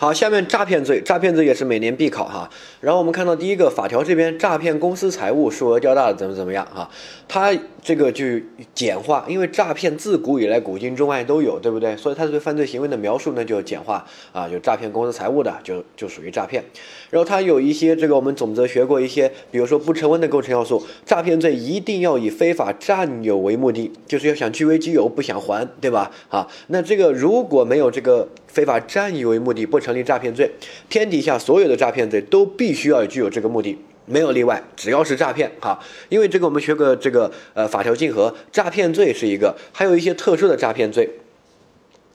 好，下面诈骗罪，诈骗罪也是每年必考哈。然后我们看到第一个法条这边，诈骗公司财物，数额较大怎么怎么样哈？它这个就简化，因为诈骗自古以来古今中外都有，对不对？所以他对犯罪行为的描述呢就简化啊，就诈骗公司财物的就就属于诈骗。然后他有一些这个我们总则学过一些，比如说不成文的构成要素，诈骗罪一定要以非法占有为目的，就是要想据为己有，不想还，对吧？啊，那这个如果没有这个。非法占有为目的不成立诈骗罪，天底下所有的诈骗罪都必须要具有这个目的，没有例外，只要是诈骗哈，因为这个我们学过这个呃法条竞合，诈骗罪是一个，还有一些特殊的诈骗罪。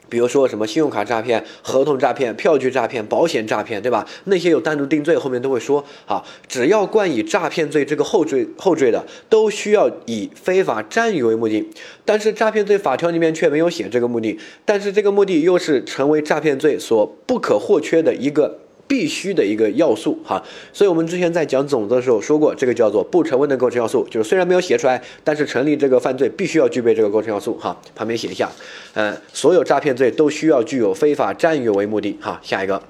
比如说什么信用卡诈骗、合同诈骗、票据诈骗、保险诈骗，对吧？那些有单独定罪，后面都会说。哈，只要冠以诈骗罪这个后缀后缀的，都需要以非法占有为目的。但是诈骗罪法条里面却没有写这个目的，但是这个目的又是成为诈骗罪所不可或缺的一个。必须的一个要素哈，所以我们之前在讲总则的时候说过，这个叫做不成文的构成要素，就是虽然没有写出来，但是成立这个犯罪必须要具备这个构成要素哈。旁边写一下，呃，所有诈骗罪都需要具有非法占有为目的哈。下一个。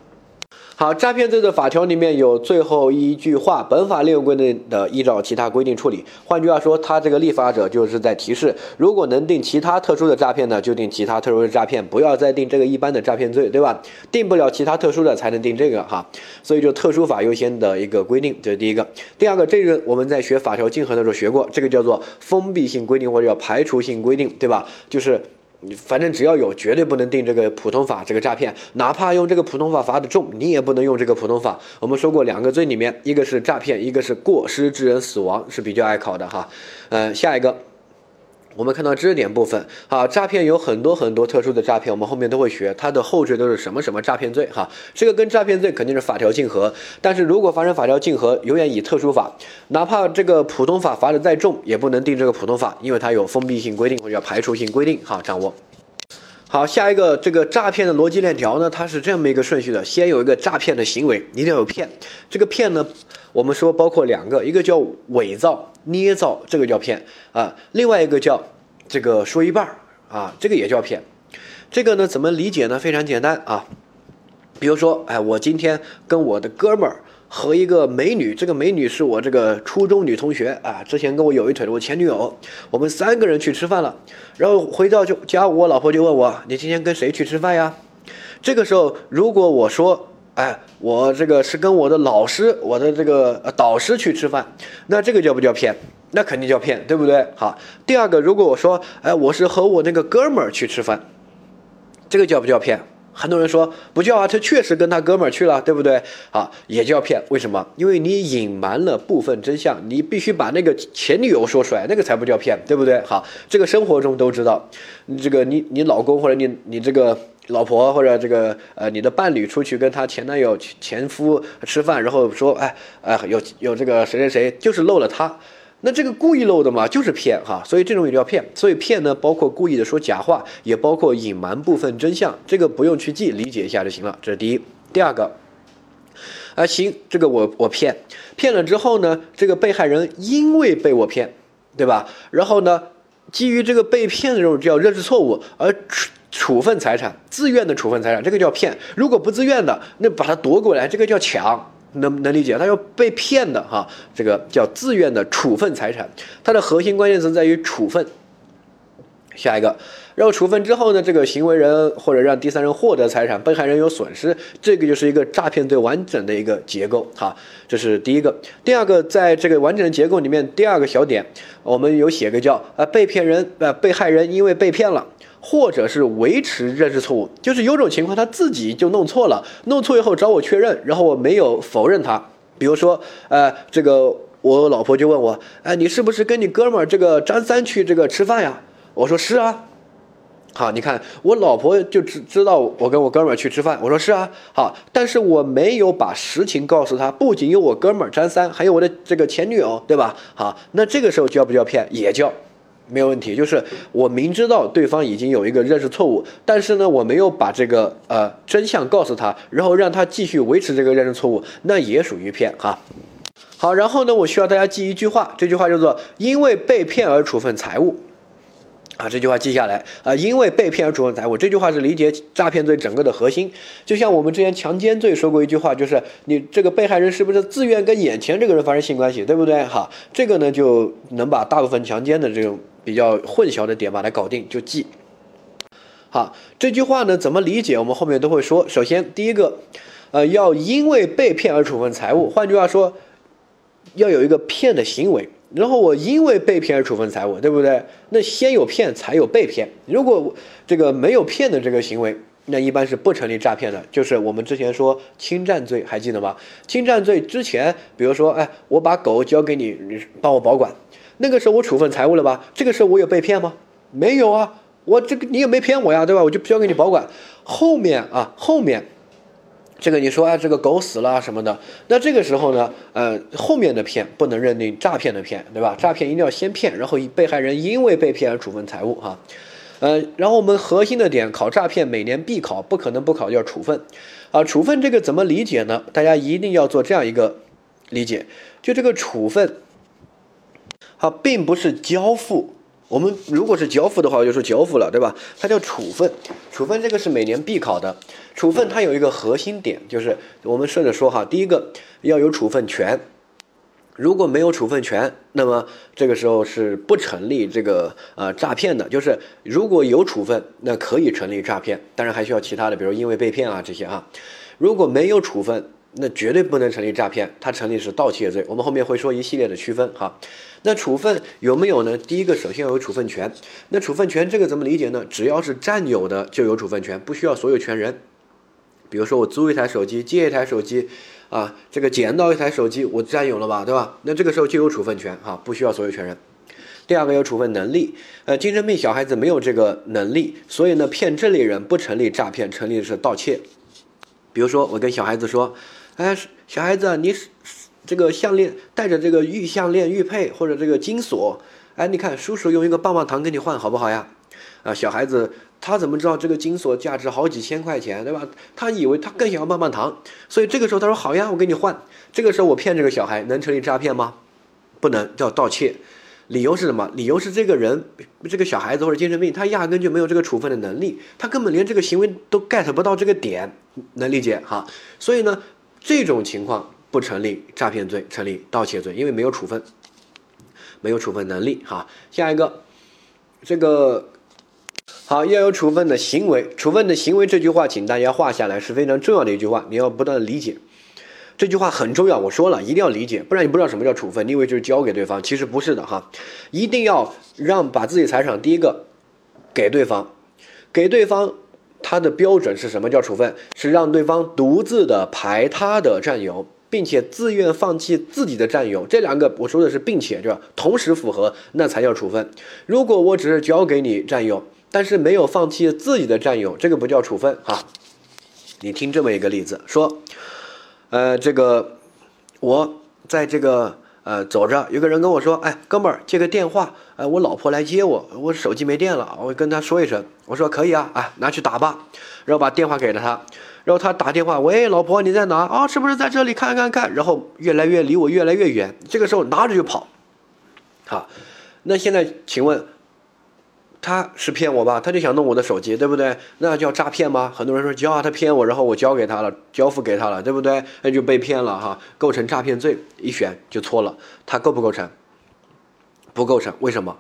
好，诈骗罪的法条里面有最后一句话，本法另有规定的，依照其他规定处理。换句话说，他这个立法者就是在提示，如果能定其他特殊的诈骗呢，就定其他特殊的诈骗，不要再定这个一般的诈骗罪，对吧？定不了其他特殊的才能定这个哈，所以就特殊法优先的一个规定，这是第一个。第二个，这个我们在学法条竞合的时候学过，这个叫做封闭性规定或者叫排除性规定，对吧？就是。你反正只要有，绝对不能定这个普通法这个诈骗，哪怕用这个普通法罚的重，你也不能用这个普通法。我们说过两个罪里面，一个是诈骗，一个是过失致人死亡，是比较爱考的哈。嗯，下一个。我们看到知识点部分，啊，诈骗有很多很多特殊的诈骗，我们后面都会学，它的后缀都是什么什么诈骗罪，哈，这个跟诈骗罪肯定是法条竞合，但是如果发生法条竞合，永远以特殊法，哪怕这个普通法罚的再重，也不能定这个普通法，因为它有封闭性规定或者叫排除性规定，哈，掌握。好，下一个这个诈骗的逻辑链条呢，它是这么一个顺序的，先有一个诈骗的行为，一定要有骗，这个骗呢，我们说包括两个，一个叫伪造。捏造这个叫骗啊，另外一个叫这个说一半啊，这个也叫骗。这个呢怎么理解呢？非常简单啊，比如说，哎，我今天跟我的哥们儿和一个美女，这个美女是我这个初中女同学啊，之前跟我有一腿的我前女友，我们三个人去吃饭了，然后回到就家，我老婆就问我，你今天跟谁去吃饭呀？这个时候如果我说。哎，我这个是跟我的老师，我的这个导师去吃饭，那这个叫不叫骗？那肯定叫骗，对不对？好，第二个，如果我说，哎，我是和我那个哥们儿去吃饭，这个叫不叫骗？很多人说不叫啊，他确实跟他哥们儿去了，对不对？好，也叫骗，为什么？因为你隐瞒了部分真相，你必须把那个前女友说出来，那个才不叫骗，对不对？好，这个生活中都知道，这个你你老公或者你你这个。老婆或者这个呃，你的伴侣出去跟他前男友前夫吃饭，然后说，哎哎，有有这个谁谁谁，就是漏了他，那这个故意漏的嘛，就是骗哈，所以这种也叫骗。所以骗呢，包括故意的说假话，也包括隐瞒部分真相，这个不用去记，理解一下就行了。这是第一。第二个，啊行，这个我我骗骗了之后呢，这个被害人因为被我骗，对吧？然后呢，基于这个被骗的这种叫认识错误而。处处分财产，自愿的处分财产，这个叫骗；如果不自愿的，那把它夺过来，这个叫抢。能能理解？他要被骗的哈，这个叫自愿的处分财产。它的核心关键词在于处分。下一个，然后处分之后呢，这个行为人或者让第三人获得财产，被害人有损失，这个就是一个诈骗罪完整的一个结构哈。这是第一个。第二个，在这个完整的结构里面，第二个小点，我们有写个叫啊，被骗人呃，被害人因为被骗了。或者是维持认识错误，就是有种情况他自己就弄错了，弄错以后找我确认，然后我没有否认他。比如说，呃，这个我老婆就问我，哎，你是不是跟你哥们儿这个张三去这个吃饭呀？我说是啊。好，你看我老婆就知知道我跟我哥们儿去吃饭，我说是啊。好，但是我没有把实情告诉他，不仅有我哥们儿张三，还有我的这个前女友，对吧？好，那这个时候叫不叫骗？也叫。没有问题，就是我明知道对方已经有一个认识错误，但是呢，我没有把这个呃真相告诉他，然后让他继续维持这个认识错误，那也属于骗哈。好，然后呢，我需要大家记一句话，这句话叫做“因为被骗而处分财物”。啊，这句话记下来啊，因为被骗而处分财物，这句话是理解诈骗罪整个的核心。就像我们之前强奸罪说过一句话，就是你这个被害人是不是自愿跟眼前这个人发生性关系，对不对？哈，这个呢就能把大部分强奸的这种比较混淆的点把它搞定，就记。好，这句话呢怎么理解？我们后面都会说。首先，第一个，呃，要因为被骗而处分财物，换句话说，要有一个骗的行为。然后我因为被骗而处分财物，对不对？那先有骗才有被骗。如果这个没有骗的这个行为，那一般是不成立诈骗的。就是我们之前说侵占罪，还记得吗？侵占罪之前，比如说，哎，我把狗交给你，你帮我保管，那个时候我处分财物了吧？这个时候我有被骗吗？没有啊，我这个你也没骗我呀，对吧？我就交给你保管。后面啊，后面。这个你说啊，这个狗死了什么的，那这个时候呢，呃，后面的骗不能认定诈骗的骗，对吧？诈骗一定要先骗，然后被害人因为被骗而处分财物，哈，呃，然后我们核心的点考诈骗每年必考，不可能不考叫处分，啊，处分这个怎么理解呢？大家一定要做这样一个理解，就这个处分，好，并不是交付。我们如果是交付的话，就说交付了，对吧？它叫处分，处分这个是每年必考的。处分它有一个核心点，就是我们顺着说哈，第一个要有处分权，如果没有处分权，那么这个时候是不成立这个呃诈骗的。就是如果有处分，那可以成立诈骗，当然还需要其他的，比如因为被骗啊这些啊。如果没有处分，那绝对不能成立诈骗，它成立是盗窃罪。我们后面会说一系列的区分哈。那处分有没有呢？第一个，首先要有处分权。那处分权这个怎么理解呢？只要是占有的就有处分权，不需要所有权人。比如说我租一台手机，借一台手机，啊，这个捡到一台手机，我占有了吧，对吧？那这个时候就有处分权哈，不需要所有权人。第二个有处分能力，呃，精神病小孩子没有这个能力，所以呢，骗这类人不成立诈骗，成立的是盗窃。比如说我跟小孩子说，哎，小孩子，你。这个项链带着这个玉项链玉佩或者这个金锁，哎，你看叔叔用一个棒棒糖给你换好不好呀？啊，小孩子他怎么知道这个金锁价值好几千块钱，对吧？他以为他更想要棒棒糖，所以这个时候他说好呀，我给你换。这个时候我骗这个小孩能成立诈骗吗？不能，叫盗窃。理由是什么？理由是这个人这个小孩子或者精神病，他压根就没有这个处分的能力，他根本连这个行为都 get 不到这个点，能理解哈？所以呢，这种情况。不成立诈骗罪，成立盗窃罪，因为没有处分，没有处分能力。哈，下一个，这个好要有处分的行为，处分的行为这句话，请大家画下来，是非常重要的一句话，你要不断的理解。这句话很重要，我说了一定要理解，不然你不知道什么叫处分，你以为就是交给对方，其实不是的哈，一定要让把自己财产第一个给对方，给对方，他的标准是什么叫处分？是让对方独自的排他的占有。并且自愿放弃自己的占有，这两个我说的是，并且对吧？同时符合，那才叫处分。如果我只是交给你占有，但是没有放弃自己的占有，这个不叫处分啊。你听这么一个例子，说，呃，这个我在这个呃走着，有个人跟我说，哎，哥们儿借个电话，呃，我老婆来接我，我手机没电了，我跟他说一声，我说可以啊，哎，拿去打吧，然后把电话给了他。然后他打电话，喂，老婆，你在哪？啊，是不是在这里？看看看。然后越来越离我越来越远，这个时候拿着就跑。好，那现在请问，他是骗我吧？他就想弄我的手机，对不对？那叫诈骗吗？很多人说交啊，他骗我，然后我交给他了，交付给他了，对不对？那就被骗了哈，构成诈骗罪，一选就错了。他构不构成？不构成，为什么？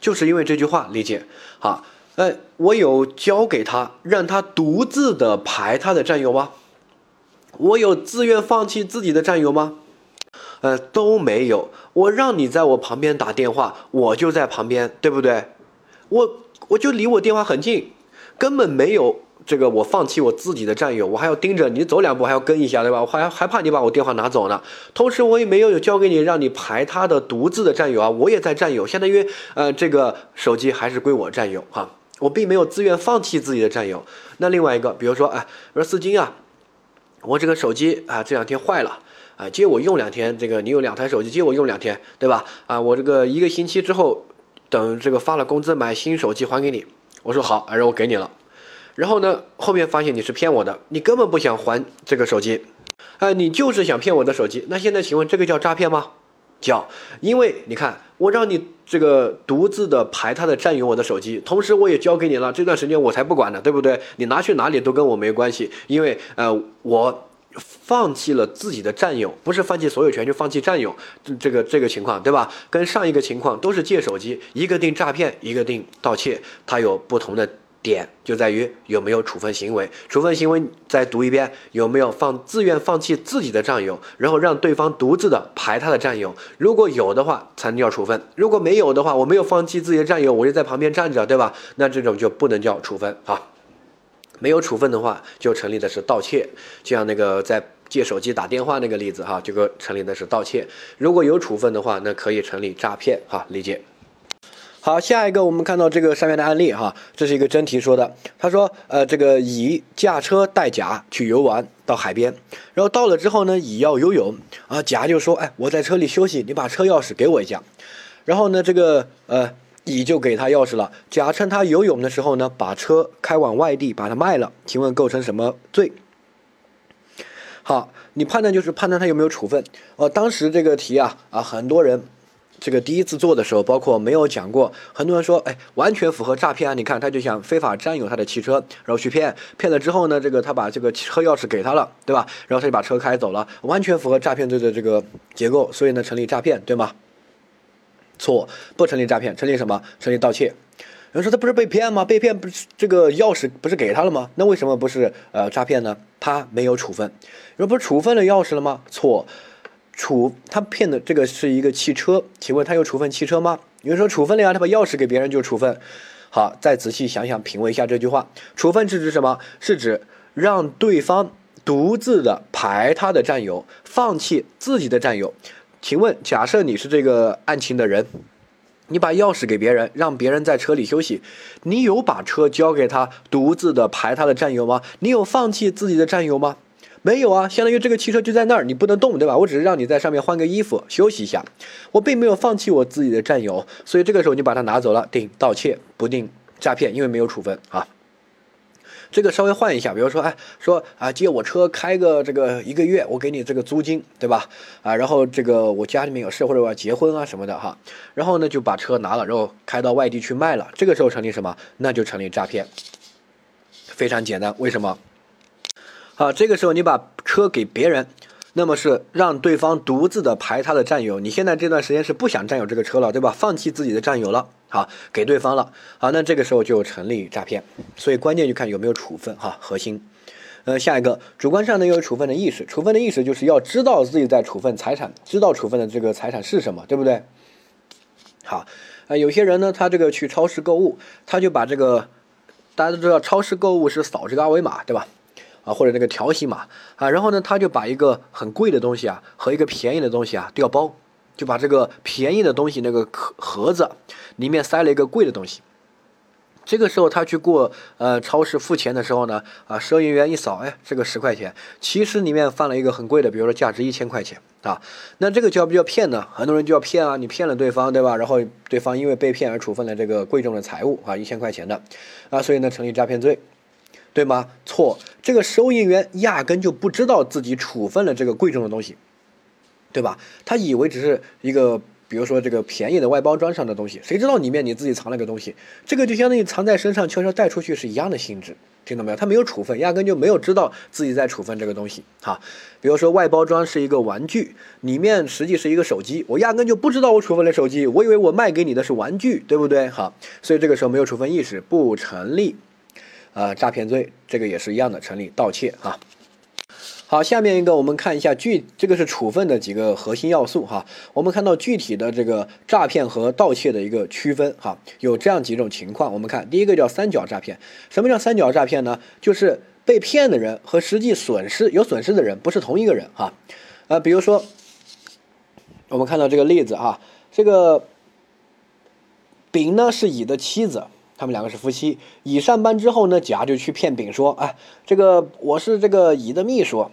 就是因为这句话理解好。哎，我有交给他，让他独自的排他的战友吗？我有自愿放弃自己的战友吗？呃，都没有。我让你在我旁边打电话，我就在旁边，对不对？我我就离我电话很近，根本没有这个我放弃我自己的战友，我还要盯着你走两步，还要跟一下，对吧？我还还怕你把我电话拿走呢。同时，我也没有有交给你，让你排他的独自的战友啊，我也在占有，相当于呃，这个手机还是归我占有哈。我并没有自愿放弃自己的占有。那另外一个，比如说，哎，我说四金啊，我这个手机啊这两天坏了，啊借我用两天。这个你有两台手机，借我用两天，对吧？啊，我这个一个星期之后，等这个发了工资买新手机还给你。我说好，然后我给你了。然后呢，后面发现你是骗我的，你根本不想还这个手机，啊，你就是想骗我的手机。那现在请问这个叫诈骗吗？叫，因为你看。我让你这个独自的排他的占有我的手机，同时我也交给你了，这段时间我才不管呢，对不对？你拿去哪里都跟我没关系，因为呃我。放弃了自己的占有，不是放弃所有权，就放弃占有，这个这个情况，对吧？跟上一个情况都是借手机，一个定诈骗，一个定盗窃，它有不同的点，就在于有没有处分行为。处分行为再读一遍，有没有放自愿放弃自己的占有，然后让对方独自的排他的占有。如果有的话，才能叫处分；如果没有的话，我没有放弃自己的占有，我就在旁边站着，对吧？那这种就不能叫处分啊。没有处分的话，就成立的是盗窃，就像那个在借手机打电话那个例子哈，这个成立的是盗窃。如果有处分的话，那可以成立诈骗哈，理解。好，下一个我们看到这个上面的案例哈，这是一个真题说的。他说，呃，这个乙驾车带甲去游玩到海边，然后到了之后呢，乙要游泳啊，甲就说，哎，我在车里休息，你把车钥匙给我一下。然后呢，这个呃。乙就给他钥匙了。甲趁他游泳的时候呢，把车开往外地，把它卖了。请问构成什么罪？好，你判断就是判断他有没有处分。哦，当时这个题啊啊，很多人这个第一次做的时候，包括没有讲过，很多人说，哎，完全符合诈骗啊！你看，他就想非法占有他的汽车，然后去骗，骗了之后呢，这个他把这个车钥匙给他了，对吧？然后他就把车开走了，完全符合诈骗罪的这个结构，所以呢，成立诈骗，对吗？错，不成立诈骗，成立什么？成立盗窃。有人说他不是被骗吗？被骗不是这个钥匙不是给他了吗？那为什么不是呃诈骗呢？他没有处分，人不是处分了钥匙了吗？错，处他骗的这个是一个汽车，请问他有处分汽车吗？有人说处分了呀，他把钥匙给别人就处分。好，再仔细想想，品味一下这句话，处分是指什么？是指让对方独自的排他的占有，放弃自己的占有。请问，假设你是这个案情的人，你把钥匙给别人，让别人在车里休息，你有把车交给他独自的排他的占有吗？你有放弃自己的占有吗？没有啊，相当于这个汽车就在那儿，你不能动，对吧？我只是让你在上面换个衣服休息一下，我并没有放弃我自己的占有，所以这个时候你把它拿走了，定盗窃不定诈骗，因为没有处分啊。这个稍微换一下，比如说，哎，说啊，借我车开个这个一个月，我给你这个租金，对吧？啊，然后这个我家里面有事或者我要结婚啊什么的哈，然后呢就把车拿了，然后开到外地去卖了，这个时候成立什么？那就成立诈骗。非常简单，为什么？好，这个时候你把车给别人。那么是让对方独自的排他的占有，你现在这段时间是不想占有这个车了，对吧？放弃自己的占有了，好，给对方了，好，那这个时候就成立诈骗，所以关键就看有没有处分哈，核心。呃，下一个主观上呢又有处分的意识，处分的意识就是要知道自己在处分财产，知道处分的这个财产是什么，对不对？好，呃，有些人呢，他这个去超市购物，他就把这个大家都知道，超市购物是扫这个二维码，对吧？啊，或者那个条形码啊，然后呢，他就把一个很贵的东西啊和一个便宜的东西啊调包，就把这个便宜的东西那个壳盒子里面塞了一个贵的东西。这个时候他去过呃超市付钱的时候呢，啊，收银员一扫，哎，这个十块钱，其实里面放了一个很贵的，比如说价值一千块钱啊，那这个叫不叫骗呢？很多人就要骗啊，你骗了对方，对吧？然后对方因为被骗而处分了这个贵重的财物啊，一千块钱的啊，所以呢，成立诈骗罪。对吗？错，这个收银员压根就不知道自己处分了这个贵重的东西，对吧？他以为只是一个，比如说这个便宜的外包装上的东西，谁知道里面你自己藏了个东西？这个就相当于藏在身上，悄悄带出去是一样的性质，听到没有？他没有处分，压根就没有知道自己在处分这个东西。哈，比如说外包装是一个玩具，里面实际是一个手机，我压根就不知道我处分了手机，我以为我卖给你的是玩具，对不对？好，所以这个时候没有处分意识，不成立。呃，诈骗罪这个也是一样的，成立盗窃啊。好，下面一个我们看一下具，这个是处分的几个核心要素哈。我们看到具体的这个诈骗和盗窃的一个区分哈，有这样几种情况。我们看第一个叫三角诈骗，什么叫三角诈骗呢？就是被骗的人和实际损失有损失的人不是同一个人哈。呃，比如说我们看到这个例子哈，这个丙呢是乙的妻子。他们两个是夫妻。乙上班之后呢，甲就去骗丙说：“哎，这个我是这个乙的秘书。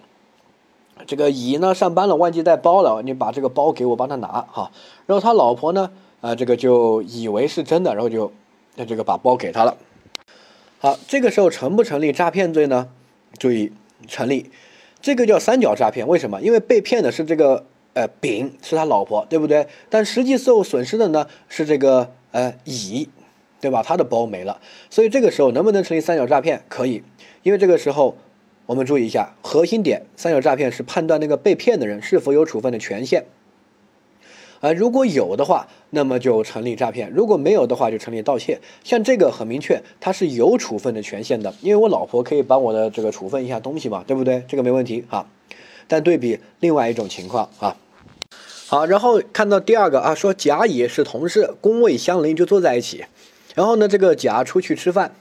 这个乙呢上班了，忘记带包了，你把这个包给我，帮他拿哈。”然后他老婆呢，啊，这个就以为是真的，然后就那这个把包给他了。好，这个时候成不成立诈骗罪呢？注意，成立。这个叫三角诈骗，为什么？因为被骗的是这个呃，丙是他老婆，对不对？但实际受损失的呢是这个呃乙，对吧？他的包没了，所以这个时候能不能成立三角诈骗？可以，因为这个时候我们注意一下核心点，三角诈骗是判断那个被骗的人是否有处分的权限。啊，如果有的话，那么就成立诈骗；如果没有的话，就成立盗窃。像这个很明确，它是有处分的权限的，因为我老婆可以帮我的这个处分一下东西嘛，对不对？这个没问题啊。但对比另外一种情况啊，好，然后看到第二个啊，说甲乙是同事，工位相邻，就坐在一起。然后呢，这个甲出去吃饭，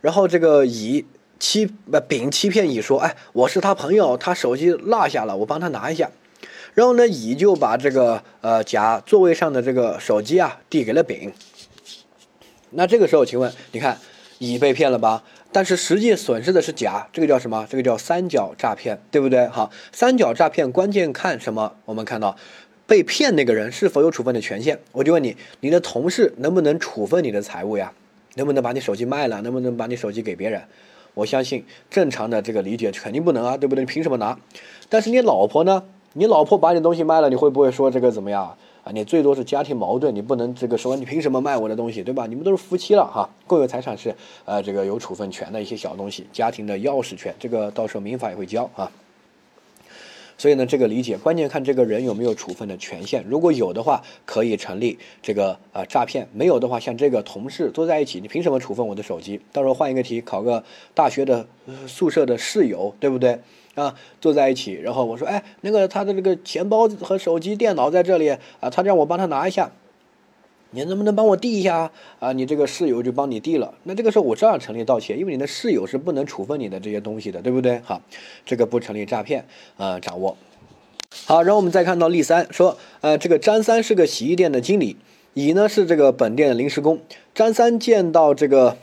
然后这个乙欺不丙欺骗乙说，哎，我是他朋友，他手机落下了，我帮他拿一下。然后呢，乙就把这个呃甲座位上的这个手机啊递给了丙。那这个时候，请问，你看乙被骗了吧？但是实际损失的是甲，这个叫什么？这个叫三角诈骗，对不对？好，三角诈骗关键看什么？我们看到被骗那个人是否有处分的权限。我就问你，你的同事能不能处分你的财物呀？能不能把你手机卖了？能不能把你手机给别人？我相信正常的这个理解肯定不能啊，对不对？你凭什么拿？但是你老婆呢？你老婆把你东西卖了，你会不会说这个怎么样啊？你最多是家庭矛盾，你不能这个说你凭什么卖我的东西，对吧？你们都是夫妻了哈，共有财产是呃这个有处分权的一些小东西，家庭的钥匙权，这个到时候民法也会教啊。所以呢，这个理解关键看这个人有没有处分的权限，如果有的话，可以成立这个呃诈骗；没有的话，像这个同事坐在一起，你凭什么处分我的手机？到时候换一个题，考个大学的宿舍的室友，对不对？啊，坐在一起，然后我说，哎，那个他的这个钱包和手机、电脑在这里啊，他让我帮他拿一下，你能不能帮我递一下啊？你这个室友就帮你递了，那这个时候我照样成立盗窃，因为你的室友是不能处分你的这些东西的，对不对？好，这个不成立诈骗，呃，掌握。好，然后我们再看到例三说，呃，这个张三是个洗衣店的经理，乙呢是这个本店的临时工，张三见到这个。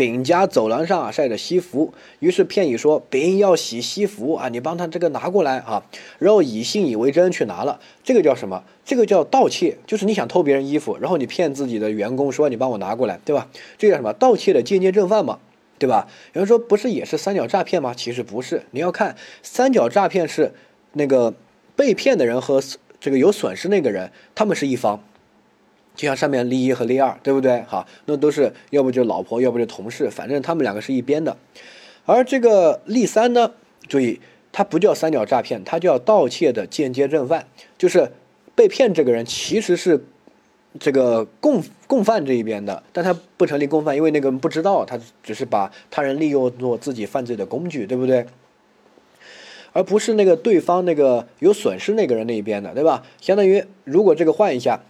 丙家走廊上啊晒着西服，于是骗乙说丙要洗西服啊，你帮他这个拿过来啊。然后乙信以为真去拿了，这个叫什么？这个叫盗窃，就是你想偷别人衣服，然后你骗自己的员工说你帮我拿过来，对吧？这叫什么？盗窃的间接正犯嘛，对吧？有人说不是也是三角诈骗吗？其实不是，你要看三角诈骗是那个被骗的人和这个有损失那个人，他们是一方。就像上面例一和例二，对不对？好，那都是要不就老婆，要不就同事，反正他们两个是一边的。而这个例三呢，注意，它不叫三角诈骗，它叫盗窃的间接正犯，就是被骗这个人其实是这个共共犯这一边的，但他不成立共犯，因为那个人不知道，他只是把他人利用做自己犯罪的工具，对不对？而不是那个对方那个有损失那个人那一边的，对吧？相当于如果这个换一下。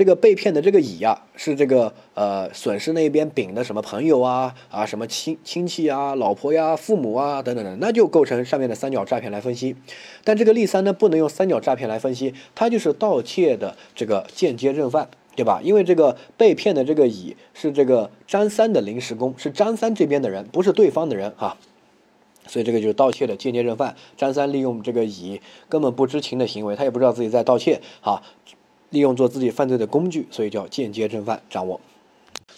这个被骗的这个乙呀，是这个呃损失那边丙的什么朋友啊啊什么亲亲戚啊老婆呀父母啊等等的，那就构成上面的三角诈骗来分析。但这个例三呢，不能用三角诈骗来分析，它就是盗窃的这个间接正犯，对吧？因为这个被骗的这个乙是这个张三的临时工，是张三这边的人，不是对方的人啊，所以这个就是盗窃的间接正犯。张三利用这个乙根本不知情的行为，他也不知道自己在盗窃啊。利用做自己犯罪的工具，所以叫间接正犯。掌握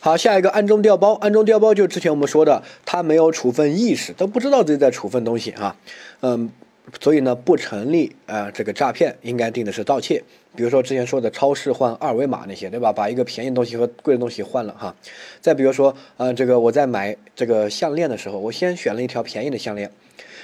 好，下一个暗中调包。暗中调包就之前我们说的，他没有处分意识，都不知道自己在处分东西啊。嗯，所以呢不成立啊。这个诈骗应该定的是盗窃。比如说之前说的超市换二维码那些，对吧？把一个便宜东西和贵的东西换了哈。再比如说，呃，这个我在买这个项链的时候，我先选了一条便宜的项链。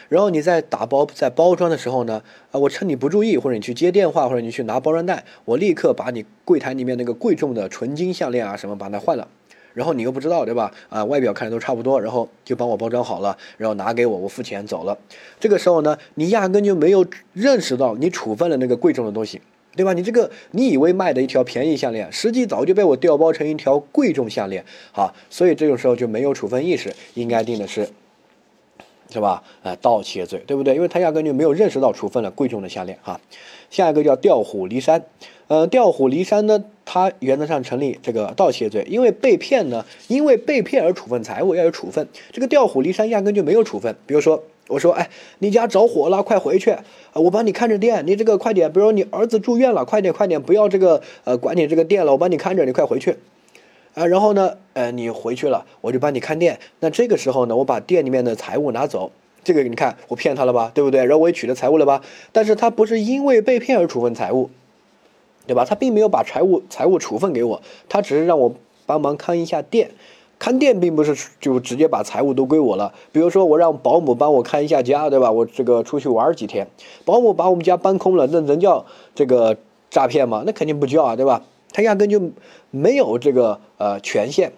然后你在打包、在包装的时候呢，啊，我趁你不注意，或者你去接电话，或者你去拿包装袋，我立刻把你柜台里面那个贵重的纯金项链啊什么把它换了，然后你又不知道，对吧？啊，外表看着都差不多，然后就帮我包装好了，然后拿给我，我付钱走了。这个时候呢，你压根就没有认识到你处分了那个贵重的东西，对吧？你这个你以为卖的一条便宜项链，实际早就被我调包成一条贵重项链，好，所以这种时候就没有处分意识，应该定的是。是吧？呃，盗窃罪，对不对？因为他压根就没有认识到处分了贵重的项链哈。下一个叫调虎离山，呃，调虎离山呢，它原则上成立这个盗窃罪，因为被骗呢，因为被骗而处分财物要有处分，这个调虎离山压根就没有处分。比如说，我说，哎，你家着火了，快回去，我帮你看着店，你这个快点。比如你儿子住院了，快点快点，不要这个呃管你这个店了，我帮你看着，你快回去。啊，然后呢，呃，你回去了，我就帮你看店。那这个时候呢，我把店里面的财物拿走，这个你看我骗他了吧，对不对？然后我也取得财物了吧？但是他不是因为被骗而处分财物，对吧？他并没有把财物财物处分给我，他只是让我帮忙看一下店。看店并不是就直接把财物都归我了。比如说我让保姆帮我看一下家，对吧？我这个出去玩几天，保姆把我们家搬空了，那能叫这个诈骗吗？那肯定不叫啊，对吧？他压根就没有这个呃权限。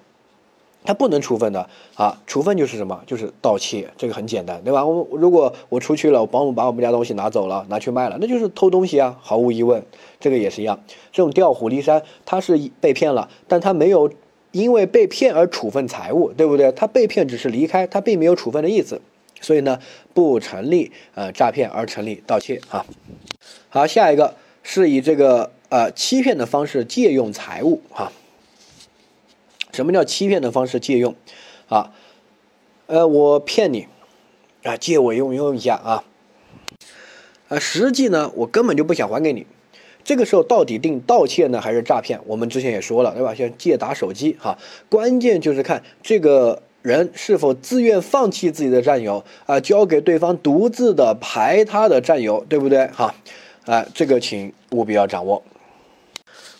他不能处分的啊，处分就是什么？就是盗窃，这个很简单，对吧？我如果我出去了，我保姆把我们家东西拿走了，拿去卖了，那就是偷东西啊，毫无疑问，这个也是一样。这种调虎离山，他是被骗了，但他没有因为被骗而处分财物，对不对？他被骗只是离开，他并没有处分的意思，所以呢，不成立呃诈骗而成立盗窃啊。好，下一个是以这个呃欺骗的方式借用财物哈。什么叫欺骗的方式借用？啊，呃，我骗你，啊，借我用用一下啊，啊，实际呢，我根本就不想还给你。这个时候到底定盗窃呢，还是诈骗？我们之前也说了，对吧？像借打手机，哈，关键就是看这个人是否自愿放弃自己的占有啊，交给对方独自的排他的占有，对不对？哈，啊这个请务必要掌握。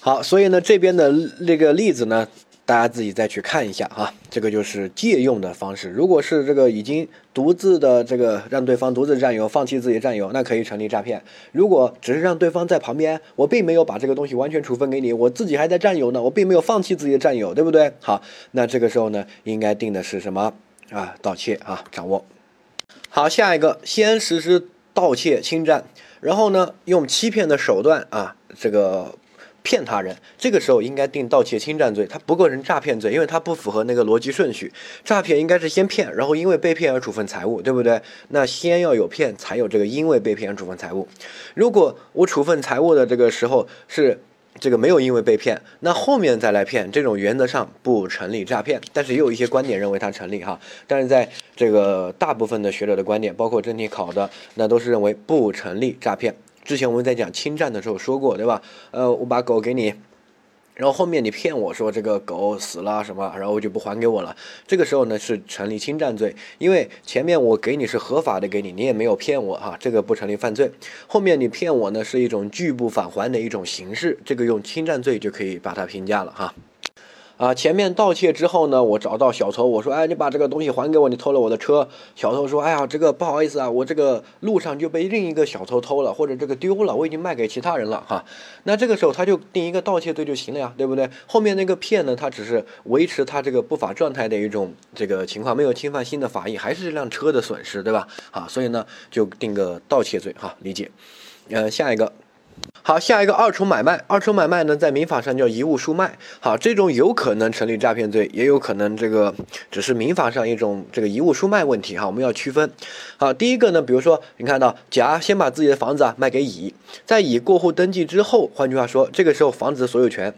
好，所以呢，这边的那个例子呢。大家自己再去看一下哈，这个就是借用的方式。如果是这个已经独自的这个让对方独自占有，放弃自己占有，那可以成立诈骗。如果只是让对方在旁边，我并没有把这个东西完全处分给你，我自己还在占有呢，我并没有放弃自己的占有，对不对？好，那这个时候呢，应该定的是什么啊？盗窃啊，掌握。好，下一个，先实施盗窃侵占，然后呢，用欺骗的手段啊，这个。骗他人，这个时候应该定盗窃侵占罪，他不构成诈骗罪，因为他不符合那个逻辑顺序。诈骗应该是先骗，然后因为被骗而处分财物，对不对？那先要有骗，才有这个因为被骗而处分财物。如果我处分财物的这个时候是这个没有因为被骗，那后面再来骗，这种原则上不成立诈骗。但是也有一些观点认为它成立哈，但是在这个大部分的学者的观点，包括真题考的，那都是认为不成立诈骗。之前我们在讲侵占的时候说过，对吧？呃，我把狗给你，然后后面你骗我说这个狗死了什么，然后就不还给我了。这个时候呢是成立侵占罪，因为前面我给你是合法的给你，你也没有骗我哈，这个不成立犯罪。后面你骗我呢是一种拒不返还的一种形式，这个用侵占罪就可以把它评价了哈。啊前面盗窃之后呢，我找到小偷，我说，哎，你把这个东西还给我，你偷了我的车。小偷说，哎呀，这个不好意思啊，我这个路上就被另一个小偷偷了，或者这个丢了，我已经卖给其他人了哈。那这个时候他就定一个盗窃罪就行了呀，对不对？后面那个骗呢，他只是维持他这个不法状态的一种这个情况，没有侵犯新的法益，还是这辆车的损失，对吧？啊，所以呢，就定个盗窃罪哈，理解。呃，下一个。好，下一个二重买卖，二重买卖呢，在民法上叫遗物出卖。好，这种有可能成立诈骗罪，也有可能这个只是民法上一种这个遗物出卖问题哈，我们要区分。好，第一个呢，比如说你看到甲先把自己的房子啊卖给乙，在乙过户登记之后，换句话说，这个时候房子的所有权。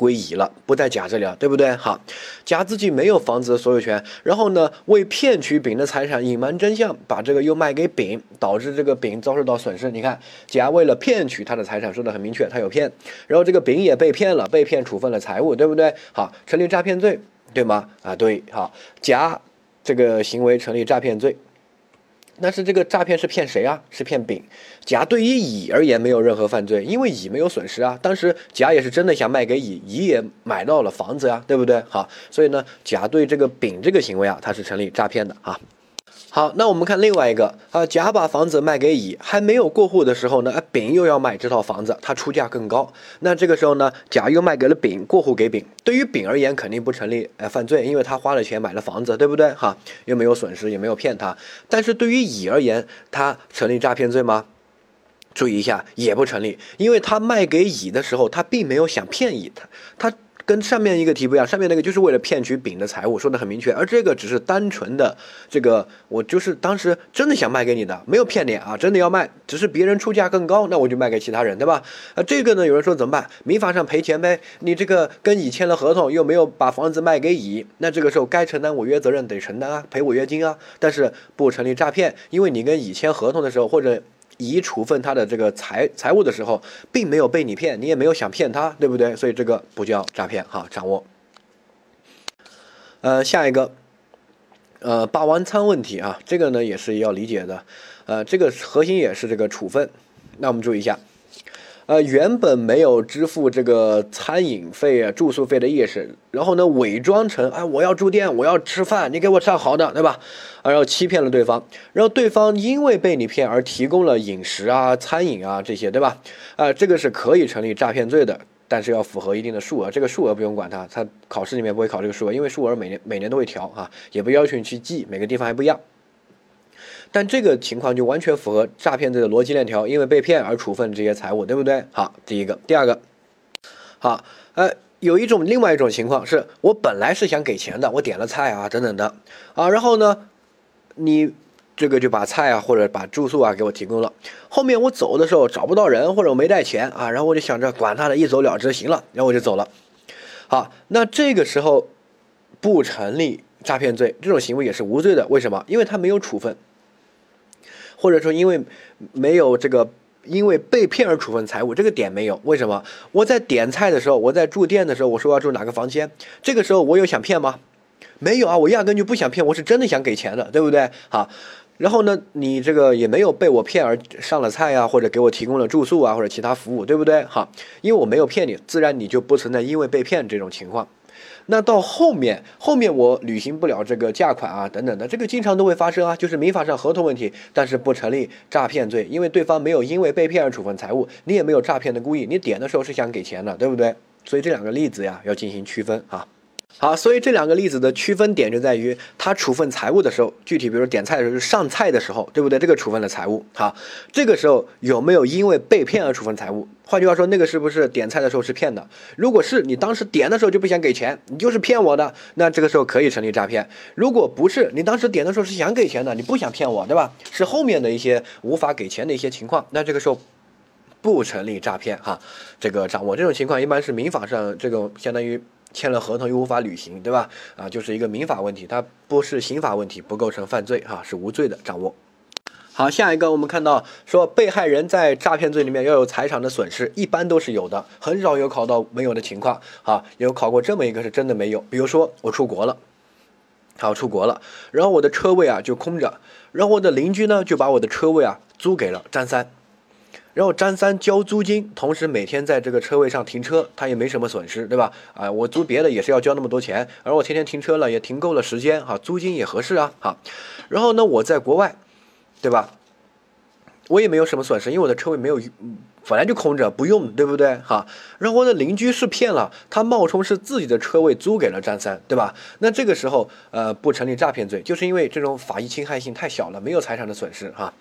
归乙了，不在甲这里了，对不对？好，甲自己没有房子的所有权，然后呢，为骗取丙的财产，隐瞒真相，把这个又卖给丙，导致这个丙遭受到损失。你看，甲为了骗取他的财产，说的很明确，他有骗，然后这个丙也被骗了，被骗处分了财物，对不对？好，成立诈骗罪，对吗？啊，对，好，甲这个行为成立诈骗罪。但是这个诈骗是骗谁啊？是骗丙。甲对于乙而言没有任何犯罪，因为乙没有损失啊。当时甲也是真的想卖给乙，乙也买到了房子呀，对不对？好，所以呢，甲对这个丙这个行为啊，他是成立诈骗的啊。好，那我们看另外一个啊，甲把房子卖给乙，还没有过户的时候呢，丙又要买这套房子，他出价更高。那这个时候呢，甲又卖给了丙，过户给丙。对于丙而言，肯定不成立呃犯罪，因为他花了钱买了房子，对不对？哈，又没有损失，也没有骗他。但是对于乙而言，他成立诈骗罪吗？注意一下，也不成立，因为他卖给乙的时候，他并没有想骗乙，他他。跟上面一个题不一样，上面那个就是为了骗取丙的财物，说的很明确，而这个只是单纯的这个，我就是当时真的想卖给你的，没有骗你啊，真的要卖，只是别人出价更高，那我就卖给其他人，对吧？啊，这个呢，有人说怎么办？民法上赔钱呗，你这个跟乙签了合同，又没有把房子卖给乙，那这个时候该承担违约责任得承担啊，赔违约金啊，但是不成立诈骗，因为你跟乙签合同的时候或者。以处分他的这个财财物的时候，并没有被你骗，你也没有想骗他，对不对？所以这个不叫诈骗哈，掌握。呃，下一个，呃，霸王餐问题啊，这个呢也是要理解的，呃，这个核心也是这个处分。那我们注意一下。呃，原本没有支付这个餐饮费啊、住宿费的意识，然后呢，伪装成哎，我要住店，我要吃饭，你给我上好的，对吧？然后欺骗了对方，然后对方因为被你骗而提供了饮食啊、餐饮啊这些，对吧？啊，这个是可以成立诈骗罪的，但是要符合一定的数额，这个数额不用管它，它考试里面不会考这个数额，因为数额每年每年都会调啊，也不要求你去记，每个地方还不一样。但这个情况就完全符合诈骗罪的逻辑链条，因为被骗而处分这些财物，对不对？好，第一个，第二个，好，呃，有一种另外一种情况是，我本来是想给钱的，我点了菜啊等等的啊，然后呢，你这个就把菜啊或者把住宿啊给我提供了，后面我走的时候找不到人或者我没带钱啊，然后我就想着管他的，一走了之行了，然后我就走了。好，那这个时候不成立诈骗罪，这种行为也是无罪的，为什么？因为他没有处分。或者说，因为没有这个，因为被骗而处分财物，这个点没有。为什么？我在点菜的时候，我在住店的时候，我说要住哪个房间，这个时候我有想骗吗？没有啊，我压根就不想骗，我是真的想给钱的，对不对？好，然后呢，你这个也没有被我骗而上了菜呀，或者给我提供了住宿啊，或者其他服务，对不对？好，因为我没有骗你，自然你就不存在因为被骗这种情况。那到后面，后面我履行不了这个价款啊，等等的，这个经常都会发生啊，就是民法上合同问题，但是不成立诈骗罪，因为对方没有因为被骗而处分财物，你也没有诈骗的故意，你点的时候是想给钱的，对不对？所以这两个例子呀，要进行区分啊。好，所以这两个例子的区分点就在于，他处分财物的时候，具体比如说点菜的时候，上菜的时候，对不对？这个处分的财物，好，这个时候有没有因为被骗而处分财物？换句话说，那个是不是点菜的时候是骗的？如果是你当时点的时候就不想给钱，你就是骗我的，那这个时候可以成立诈骗。如果不是你当时点的时候是想给钱的，你不想骗我，对吧？是后面的一些无法给钱的一些情况，那这个时候不成立诈骗哈。这个掌握这种情况，一般是民法上这个相当于。签了合同又无法履行，对吧？啊，就是一个民法问题，它不是刑法问题，不构成犯罪，哈，是无罪的。掌握好，下一个我们看到说，被害人在诈骗罪里面要有财产的损失，一般都是有的，很少有考到没有的情况。啊，有考过这么一个是真的没有，比如说我出国了，好出国了，然后我的车位啊就空着，然后我的邻居呢就把我的车位啊租给了张三。然后张三交租金，同时每天在这个车位上停车，他也没什么损失，对吧？啊，我租别的也是要交那么多钱，而我天天停车了，也停够了时间，哈，租金也合适啊，哈。然后呢，我在国外，对吧？我也没有什么损失，因为我的车位没有，本来就空着不用，对不对？哈。然后我的邻居是骗了，他冒充是自己的车位租给了张三，对吧？那这个时候，呃，不成立诈骗罪，就是因为这种法益侵害性太小了，没有财产的损失，哈。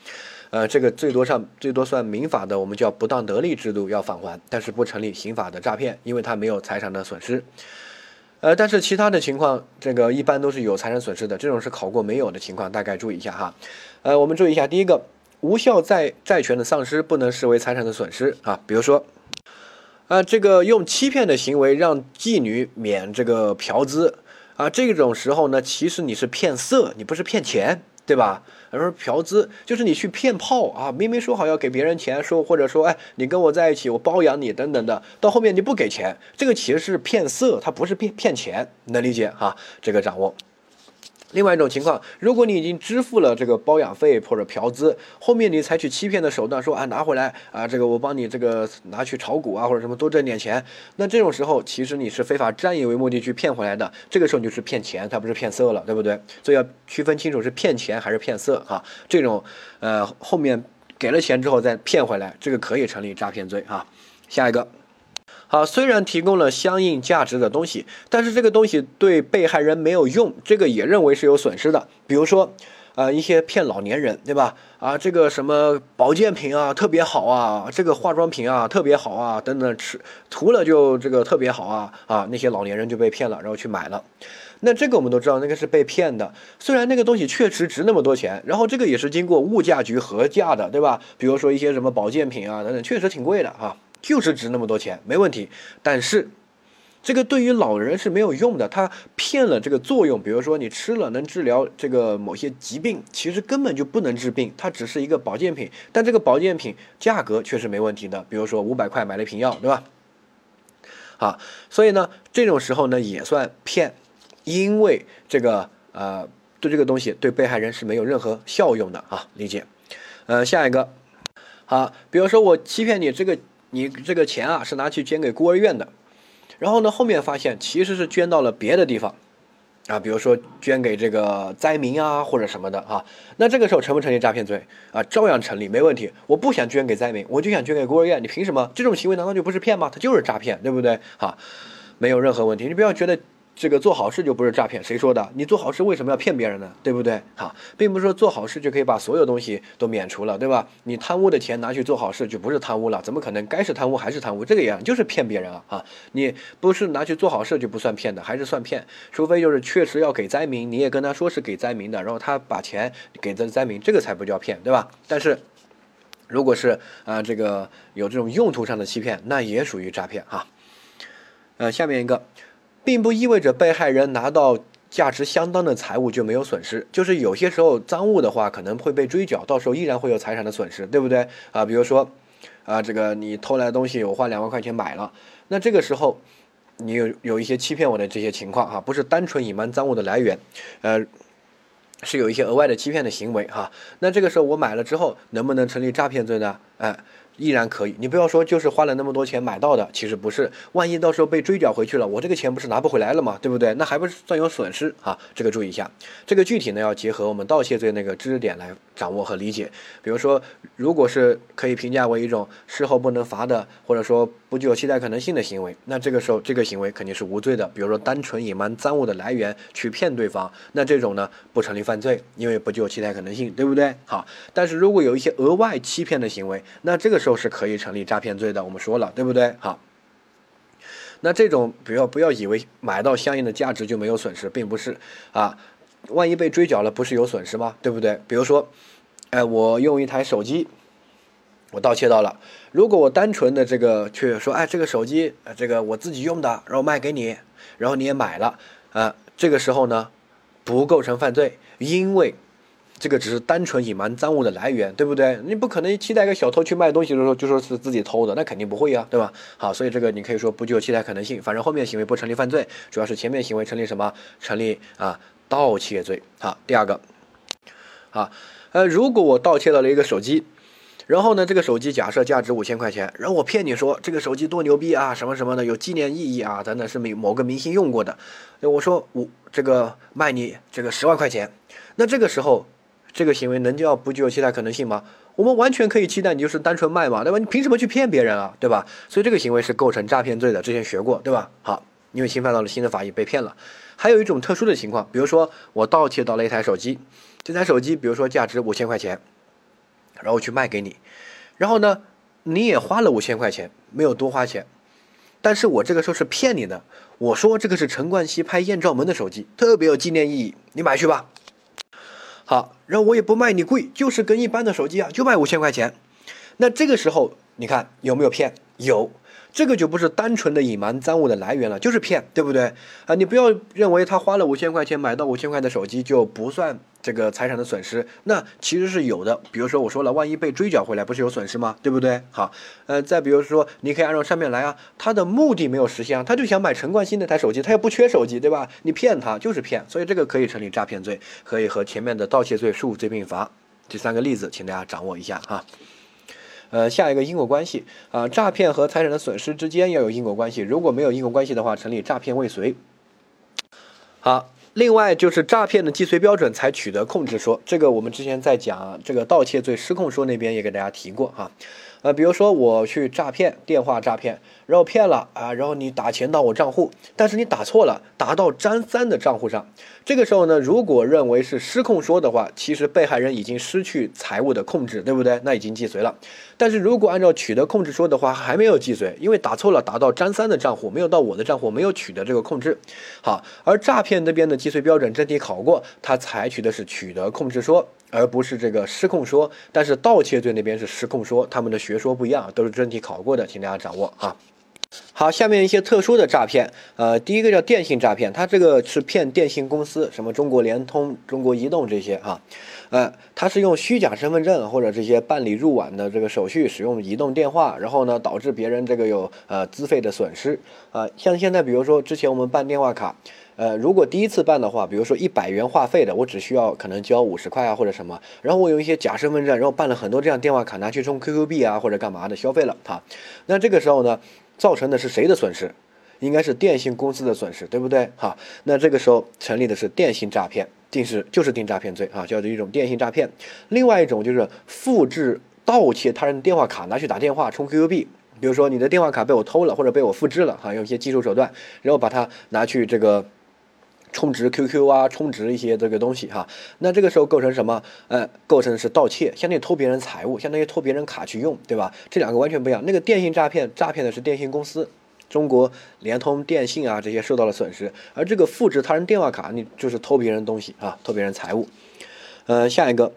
呃，这个最多上最多算民法的，我们叫不当得利制度要返还，但是不成立刑法的诈骗，因为它没有财产的损失。呃，但是其他的情况，这个一般都是有财产损失的，这种是考过没有的情况，大概注意一下哈。呃，我们注意一下，第一个，无效债债权的丧失不能视为财产的损失啊，比如说，啊，这个用欺骗的行为让妓女免这个嫖资啊，这种时候呢，其实你是骗色，你不是骗钱。对吧？而说嫖资就是你去骗炮啊，明明说好要给别人钱，说或者说哎，你跟我在一起，我包养你等等的，到后面你不给钱，这个其实是骗色，他不是骗骗钱，能理解哈？这个掌握。另外一种情况，如果你已经支付了这个包养费或者嫖资，后面你采取欺骗的手段说啊拿回来啊，这个我帮你这个拿去炒股啊或者什么多挣点钱，那这种时候其实你是非法占有为目的去骗回来的，这个时候你就是骗钱，它不是骗色了，对不对？所以要区分清楚是骗钱还是骗色啊。这种呃后面给了钱之后再骗回来，这个可以成立诈骗罪啊。下一个。啊，虽然提供了相应价值的东西，但是这个东西对被害人没有用，这个也认为是有损失的。比如说，呃，一些骗老年人，对吧？啊，这个什么保健品啊，特别好啊，这个化妆品啊，特别好啊，等等，吃涂了就这个特别好啊啊，那些老年人就被骗了，然后去买了。那这个我们都知道，那个是被骗的。虽然那个东西确实值那么多钱，然后这个也是经过物价局核价的，对吧？比如说一些什么保健品啊等等，确实挺贵的哈。就是值那么多钱，没问题。但是，这个对于老人是没有用的。他骗了这个作用，比如说你吃了能治疗这个某些疾病，其实根本就不能治病，它只是一个保健品。但这个保健品价格确实没问题的，比如说五百块买了一瓶药，对吧？好，所以呢，这种时候呢也算骗，因为这个呃对这个东西对被害人是没有任何效用的啊，理解。呃，下一个，好，比如说我欺骗你这个你这个钱啊是拿去捐给孤儿院的，然后呢后面发现其实是捐到了别的地方。啊，比如说捐给这个灾民啊，或者什么的啊，那这个时候成不成立诈骗罪啊？照样成立，没问题。我不想捐给灾民，我就想捐给孤儿院，你凭什么？这种行为难道就不是骗吗？它就是诈骗，对不对？哈，没有任何问题，你不要觉得。这个做好事就不是诈骗，谁说的？你做好事为什么要骗别人呢？对不对？好，并不是说做好事就可以把所有东西都免除了，对吧？你贪污的钱拿去做好事就不是贪污了，怎么可能？该是贪污还是贪污，这个一样就是骗别人啊！啊，你不是拿去做好事就不算骗的，还是算骗，除非就是确实要给灾民，你也跟他说是给灾民的，然后他把钱给这灾民，这个才不叫骗，对吧？但是如果是啊这个有这种用途上的欺骗，那也属于诈骗哈。呃，下面一个。并不意味着被害人拿到价值相当的财物就没有损失，就是有些时候赃物的话可能会被追缴，到时候依然会有财产的损失，对不对啊？比如说，啊，这个你偷来的东西我花两万块钱买了，那这个时候你有有一些欺骗我的这些情况哈，不是单纯隐瞒赃物的来源，呃，是有一些额外的欺骗的行为哈，那这个时候我买了之后能不能成立诈骗罪呢？哎。依然可以，你不要说就是花了那么多钱买到的，其实不是。万一到时候被追缴回去了，我这个钱不是拿不回来了吗？对不对？那还不是算有损失啊？这个注意一下。这个具体呢要结合我们盗窃罪那个知识点来掌握和理解。比如说，如果是可以评价为一种事后不能罚的，或者说不具有期待可能性的行为，那这个时候这个行为肯定是无罪的。比如说单纯隐瞒赃物的来源去骗对方，那这种呢不成立犯罪，因为不具有期待可能性，对不对？好，但是如果有一些额外欺骗的行为，那这个时候。都是可以成立诈骗罪的，我们说了，对不对？好，那这种不要不要以为买到相应的价值就没有损失，并不是啊。万一被追缴了，不是有损失吗？对不对？比如说，哎，我用一台手机，我盗窃到了。如果我单纯的这个去说，哎，这个手机，这个我自己用的，然后卖给你，然后你也买了，啊，这个时候呢，不构成犯罪，因为。这个只是单纯隐瞒赃物的来源，对不对？你不可能期待一个小偷去卖东西的时候就说是自己偷的，那肯定不会呀，对吧？好，所以这个你可以说不具有期待可能性，反正后面行为不成立犯罪，主要是前面行为成立什么？成立啊盗窃罪。好，第二个，好，呃，如果我盗窃到了一个手机，然后呢，这个手机假设价值五千块钱，然后我骗你说这个手机多牛逼啊，什么什么的，有纪念意义啊，等等，是某某个明星用过的，我说我这个卖你这个十万块钱，那这个时候。这个行为能叫不具有期待可能性吗？我们完全可以期待你就是单纯卖嘛，对吧？你凭什么去骗别人啊，对吧？所以这个行为是构成诈骗罪的，之前学过，对吧？好，因为侵犯到了新的法益被骗了。还有一种特殊的情况，比如说我盗窃到了一台手机，这台手机比如说价值五千块钱，然后去卖给你，然后呢，你也花了五千块钱，没有多花钱，但是我这个时候是骗你的，我说这个是陈冠希拍艳照门的手机，特别有纪念意义，你买去吧。好，然后我也不卖你贵，就是跟一般的手机啊，就卖五千块钱。那这个时候，你看有没有骗？有。这个就不是单纯的隐瞒赃物的来源了，就是骗，对不对啊？你不要认为他花了五千块钱买到五千块的手机就不算这个财产的损失，那其实是有的。比如说我说了，万一被追缴回来，不是有损失吗？对不对？好，呃，再比如说，你可以按照上面来啊，他的目的没有实现啊，他就想买陈冠希那台手机，他也不缺手机，对吧？你骗他就是骗，所以这个可以成立诈骗罪，可以和前面的盗窃罪、数罪并罚。这三个例子，请大家掌握一下哈。呃，下一个因果关系啊，诈骗和财产的损失之间要有因果关系，如果没有因果关系的话，成立诈骗未遂。好，另外就是诈骗的既遂标准才取得控制说，这个我们之前在讲这个盗窃罪失控说那边也给大家提过哈。呃，比如说我去诈骗，电话诈骗，然后骗了啊，然后你打钱到我账户，但是你打错了，打到张三的账户上。这个时候呢，如果认为是失控说的话，其实被害人已经失去财物的控制，对不对？那已经既遂了。但是如果按照取得控制说的话，还没有既遂，因为打错了，打到张三的账户，没有到我的账户，没有取得这个控制。好，而诈骗那边的既遂标准真题考过，他采取的是取得控制说。而不是这个失控说，但是盗窃罪那边是失控说，他们的学说不一样，都是真题考过的，请大家掌握啊。好，下面一些特殊的诈骗，呃，第一个叫电信诈骗，它这个是骗电信公司，什么中国联通、中国移动这些哈，呃，它是用虚假身份证或者这些办理入网的这个手续，使用移动电话，然后呢导致别人这个有呃资费的损失，呃，像现在比如说之前我们办电话卡，呃，如果第一次办的话，比如说一百元话费的，我只需要可能交五十块啊或者什么，然后我有一些假身份证，然后办了很多这样电话卡拿去充 QQ 币啊或者干嘛的消费了哈，那这个时候呢？造成的是谁的损失？应该是电信公司的损失，对不对？哈，那这个时候成立的是电信诈骗，定是就是定诈骗罪啊，叫做一种电信诈骗。另外一种就是复制盗窃他人电话卡拿去打电话充 QQ 币，比如说你的电话卡被我偷了或者被我复制了，哈，用一些技术手段，然后把它拿去这个。充值 QQ 啊，充值一些这个东西哈，那这个时候构成什么？呃，构成的是盗窃，相当于偷别人财物，相当于偷别人卡去用，对吧？这两个完全不一样。那个电信诈骗，诈骗的是电信公司，中国联通、电信啊这些受到了损失，而这个复制他人电话卡，你就是偷别人东西啊，偷别人财物。呃，下一个。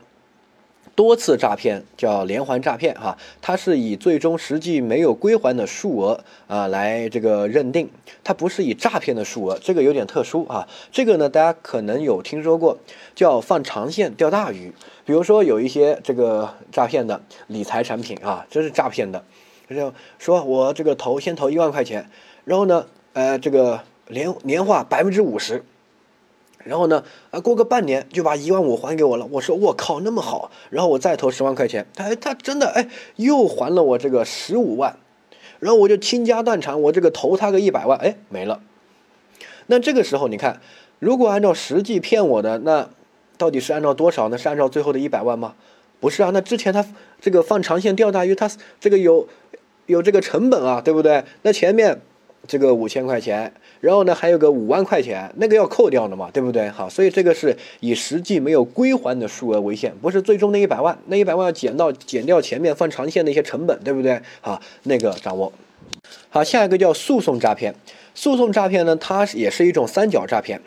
多次诈骗叫连环诈骗，哈，它是以最终实际没有归还的数额啊来这个认定，它不是以诈骗的数额，这个有点特殊啊。这个呢，大家可能有听说过，叫放长线钓大鱼。比如说有一些这个诈骗的理财产品啊，这是诈骗的，就说我这个投先投一万块钱，然后呢，呃，这个年年化百分之五十。然后呢，啊，过个半年就把一万五还给我了。我说我靠，那么好。然后我再投十万块钱，他他真的哎，又还了我这个十五万。然后我就倾家荡产，我这个投他个一百万，哎，没了。那这个时候你看，如果按照实际骗我的，那到底是按照多少呢？是按照最后的一百万吗？不是啊，那之前他这个放长线钓大鱼，他这个有有这个成本啊，对不对？那前面。这个五千块钱，然后呢还有个五万块钱，那个要扣掉的嘛，对不对？好，所以这个是以实际没有归还的数额为限，不是最终那一百万，那一百万要减到减掉前面放长线的一些成本，对不对？好，那个掌握。好，下一个叫诉讼诈骗，诉讼诈骗呢，它也是一种三角诈骗，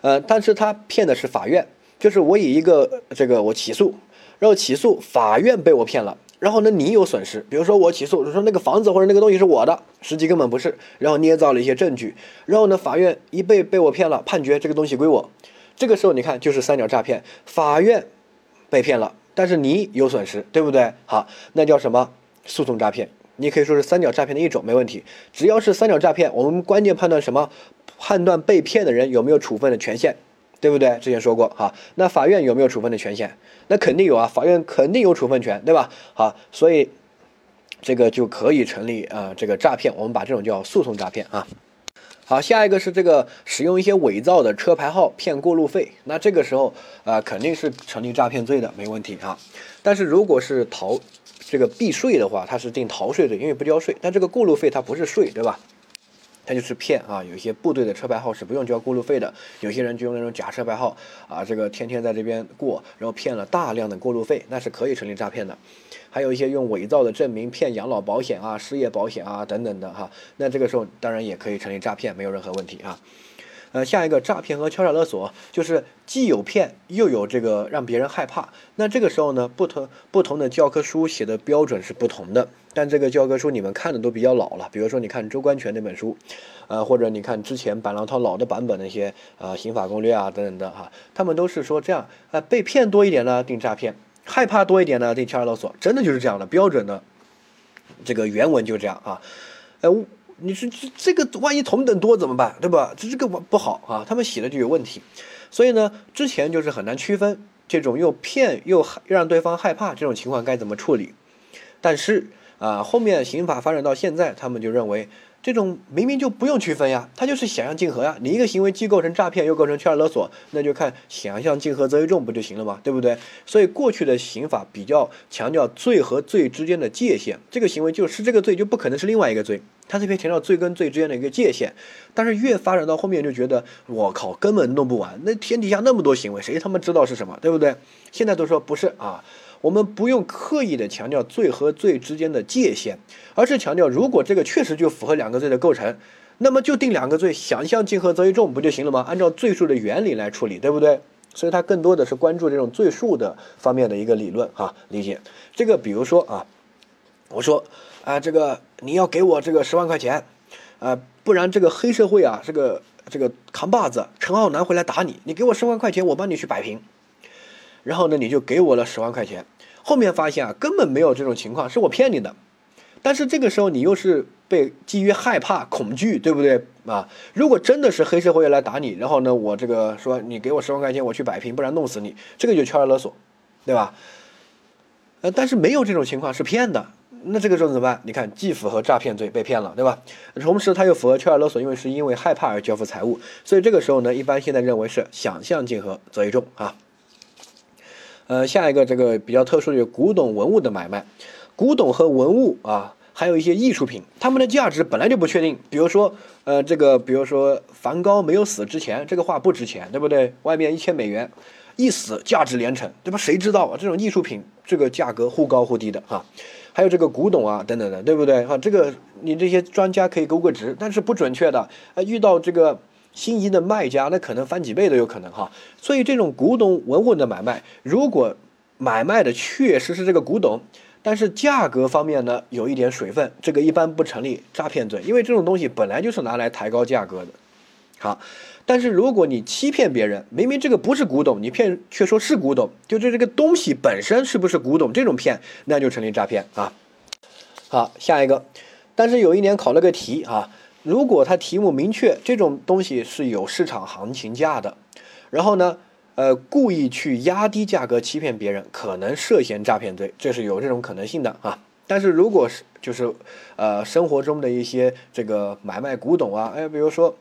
呃，但是它骗的是法院，就是我以一个这个我起诉，然后起诉法院被我骗了。然后呢，你有损失，比如说我起诉，就说那个房子或者那个东西是我的，实际根本不是，然后捏造了一些证据，然后呢，法院一被被我骗了，判决这个东西归我，这个时候你看就是三角诈骗，法院被骗了，但是你有损失，对不对？好，那叫什么？诉讼诈骗，你可以说是三角诈骗的一种，没问题。只要是三角诈骗，我们关键判断什么？判断被骗的人有没有处分的权限。对不对？之前说过哈，那法院有没有处分的权限？那肯定有啊，法院肯定有处分权，对吧？好，所以这个就可以成立啊，这个诈骗，我们把这种叫诉讼诈骗啊。好，下一个是这个使用一些伪造的车牌号骗过路费，那这个时候啊肯定是成立诈骗罪的，没问题啊。但是如果是逃这个避税的话，它是定逃税罪，因为不交税。但这个过路费它不是税，对吧？他就是骗啊！有些部队的车牌号是不用交过路费的，有些人就用那种假车牌号啊，这个天天在这边过，然后骗了大量的过路费，那是可以成立诈骗的。还有一些用伪造的证明骗养老保险啊、失业保险啊等等的哈，那这个时候当然也可以成立诈骗，没有任何问题啊。呃，下一个诈骗和敲诈勒索，就是既有骗又有这个让别人害怕。那这个时候呢，不同不同的教科书写的标准是不同的。但这个教科书你们看的都比较老了，比如说你看周官权那本书，呃，或者你看之前板廊套老的版本那些呃刑法攻略啊等等的哈，他们都是说这样啊，被骗多一点呢定诈骗，害怕多一点呢定敲诈勒索，真的就是这样的标准的，这个原文就这样啊，呃。你说这这个万一同等多怎么办，对吧？这这个不好啊，他们写的就有问题，所以呢，之前就是很难区分这种又骗又让对方害怕这种情况该怎么处理，但是啊，后面刑法发展到现在，他们就认为。这种明明就不用区分呀，他就是想象竞合呀。你一个行为既构成诈骗，又构成敲诈勒索，那就看想象竞合则为重不就行了吗？对不对？所以过去的刑法比较强调罪和罪之间的界限，这个行为就是这个罪，就不可能是另外一个罪。他这边强调罪跟罪之间的一个界限，但是越发展到后面就觉得，我靠，根本弄不完。那天底下那么多行为，谁他妈知道是什么？对不对？现在都说不是啊。我们不用刻意的强调罪和罪之间的界限，而是强调如果这个确实就符合两个罪的构成，那么就定两个罪，想象竞合则为重不就行了吗？按照罪数的原理来处理，对不对？所以它更多的是关注这种罪数的方面的一个理论哈，理解这个。比如说啊，我说啊，这个你要给我这个十万块钱啊，不然这个黑社会啊，这个这个扛把子陈浩南回来打你，你给我十万块钱，我帮你去摆平。然后呢，你就给我了十万块钱，后面发现啊，根本没有这种情况，是我骗你的。但是这个时候你又是被基于害怕、恐惧，对不对啊？如果真的是黑社会来打你，然后呢，我这个说你给我十万块钱，我去摆平，不然弄死你，这个就敲诈勒索，对吧？呃，但是没有这种情况，是骗的。那这个时候怎么办？你看，既符合诈骗罪，被骗了，对吧？同时他又符合敲诈勒索，因为是因为害怕而交付财物，所以这个时候呢，一般现在认为是想象竞合择一重啊。呃，下一个这个比较特殊的古董文物的买卖，古董和文物啊，还有一些艺术品，它们的价值本来就不确定。比如说，呃，这个比如说梵高没有死之前，这个画不值钱，对不对？外面一千美元，一死价值连城，对吧？谁知道啊？这种艺术品这个价格忽高忽低的哈。还有这个古董啊，等等的，对不对？哈，这个你这些专家可以勾个值，但是不准确的。呃，遇到这个。心仪的卖家，那可能翻几倍都有可能哈。所以这种古董文物的买卖，如果买卖的确实是这个古董，但是价格方面呢有一点水分，这个一般不成立诈骗罪，因为这种东西本来就是拿来抬高价格的。好，但是如果你欺骗别人，明明这个不是古董，你骗却说是古董，就是这个东西本身是不是古董，这种骗那就成立诈骗啊。好，下一个，但是有一年考了个题啊。如果他题目明确这种东西是有市场行情价的，然后呢，呃，故意去压低价格欺骗别人，可能涉嫌诈骗罪，这是有这种可能性的啊。但是如果是就是，呃，生活中的一些这个买卖古董啊，哎，比如说，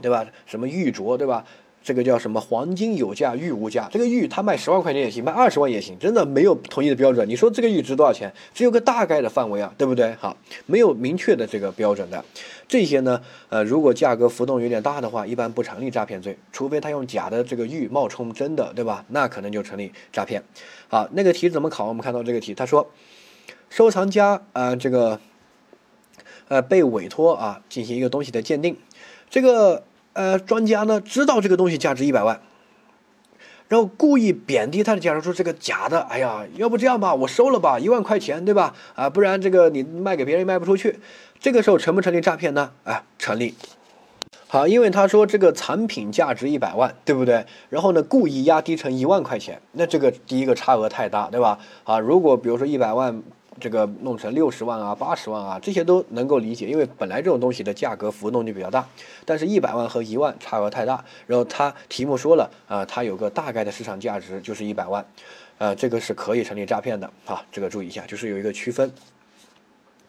对吧？什么玉镯，对吧？这个叫什么？黄金有价，玉无价。这个玉它卖十万块钱也行，卖二十万也行，真的没有统一的标准。你说这个玉值多少钱？只有个大概的范围啊，对不对？好，没有明确的这个标准的。这些呢，呃，如果价格浮动有点大的话，一般不成立诈骗罪，除非他用假的这个玉冒充真的，对吧？那可能就成立诈骗。好，那个题怎么考？我们看到这个题，他说，收藏家啊，这个，呃，被委托啊进行一个东西的鉴定，这个。呃，专家呢知道这个东西价值一百万，然后故意贬低他的价值，说这个假的。哎呀，要不这样吧，我收了吧，一万块钱，对吧？啊，不然这个你卖给别人卖不出去。这个时候成不成立诈骗呢？啊，成立。好，因为他说这个产品价值一百万，对不对？然后呢，故意压低成一万块钱，那这个第一个差额太大，对吧？啊，如果比如说一百万。这个弄成六十万啊、八十万啊，这些都能够理解，因为本来这种东西的价格浮动就比较大。但是，一百万和一万差额太大。然后他题目说了啊，它有个大概的市场价值就是一百万，呃，这个是可以成立诈骗的啊。这个注意一下，就是有一个区分。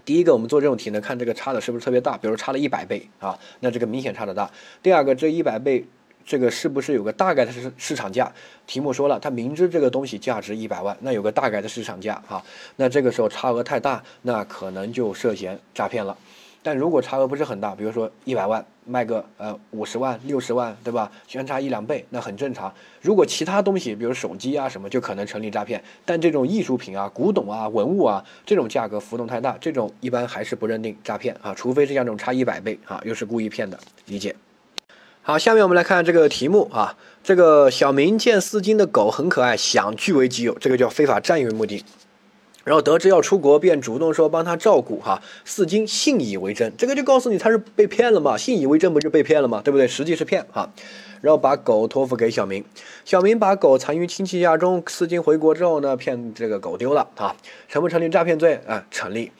第一个，我们做这种题呢，看这个差的是不是特别大，比如差了一百倍啊，那这个明显差的大。第二个，这一百倍。这个是不是有个大概的市市场价？题目说了，他明知这个东西价值一百万，那有个大概的市场价啊，那这个时候差额太大，那可能就涉嫌诈骗了。但如果差额不是很大，比如说一百万卖个呃五十万、六十万，对吧？相差一两倍，那很正常。如果其他东西，比如手机啊什么，就可能成立诈骗。但这种艺术品啊、古董啊、文物啊，这种价格浮动太大，这种一般还是不认定诈骗啊，除非是像这种差一百倍啊，又是故意骗的，理解。好，下面我们来看这个题目啊。这个小明见四金的狗很可爱，想据为己有，这个叫非法占有目的。然后得知要出国，便主动说帮他照顾哈。四金信以为真，这个就告诉你他是被骗了嘛？信以为真不就被骗了嘛？对不对？实际是骗哈。然后把狗托付给小明，小明把狗藏于亲戚家中。四金回国之后呢，骗这个狗丢了啊，成不成立诈骗罪啊？成立，